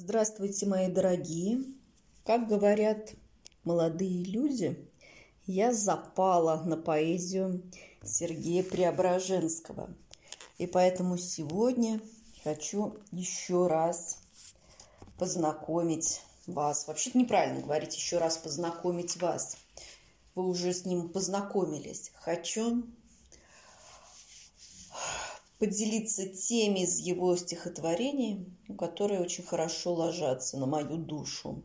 Здравствуйте, мои дорогие! Как говорят молодые люди, я запала на поэзию Сергея Преображенского. И поэтому сегодня хочу еще раз познакомить вас. Вообще-то неправильно говорить еще раз познакомить вас. Вы уже с ним познакомились. Хочу поделиться теми из его стихотворений, которые очень хорошо ложатся на мою душу.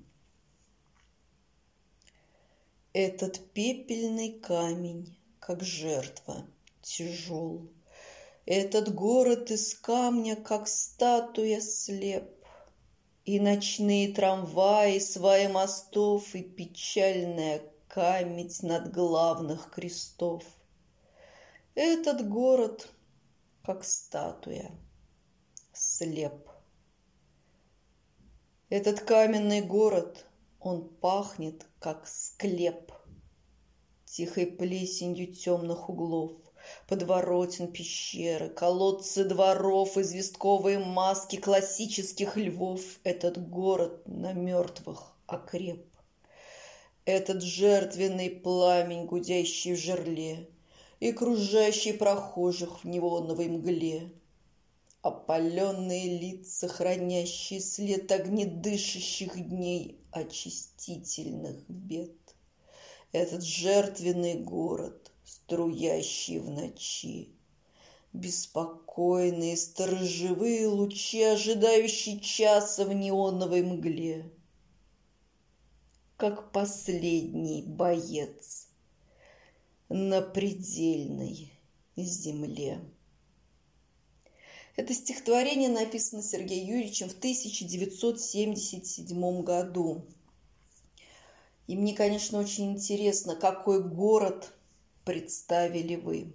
Этот пепельный камень, как жертва, тяжел. Этот город из камня, как статуя, слеп. И ночные трамваи, сваи мостов, И печальная камедь над главных крестов. Этот город — как статуя, слеп. Этот каменный город, он пахнет, как склеп, Тихой плесенью темных углов, Подворотен пещеры, колодцы дворов, Известковые маски классических львов. Этот город на мертвых окреп. Этот жертвенный пламень, гудящий в жерле, и кружащий прохожих в неоновой мгле. Опаленные лица, хранящие след огнедышащих дней очистительных бед. Этот жертвенный город, струящий в ночи, Беспокойные сторожевые лучи, ожидающие часа в неоновой мгле. Как последний боец — на предельной земле. Это стихотворение написано Сергеем Юрьевичем в 1977 году. И мне, конечно, очень интересно, какой город представили вы.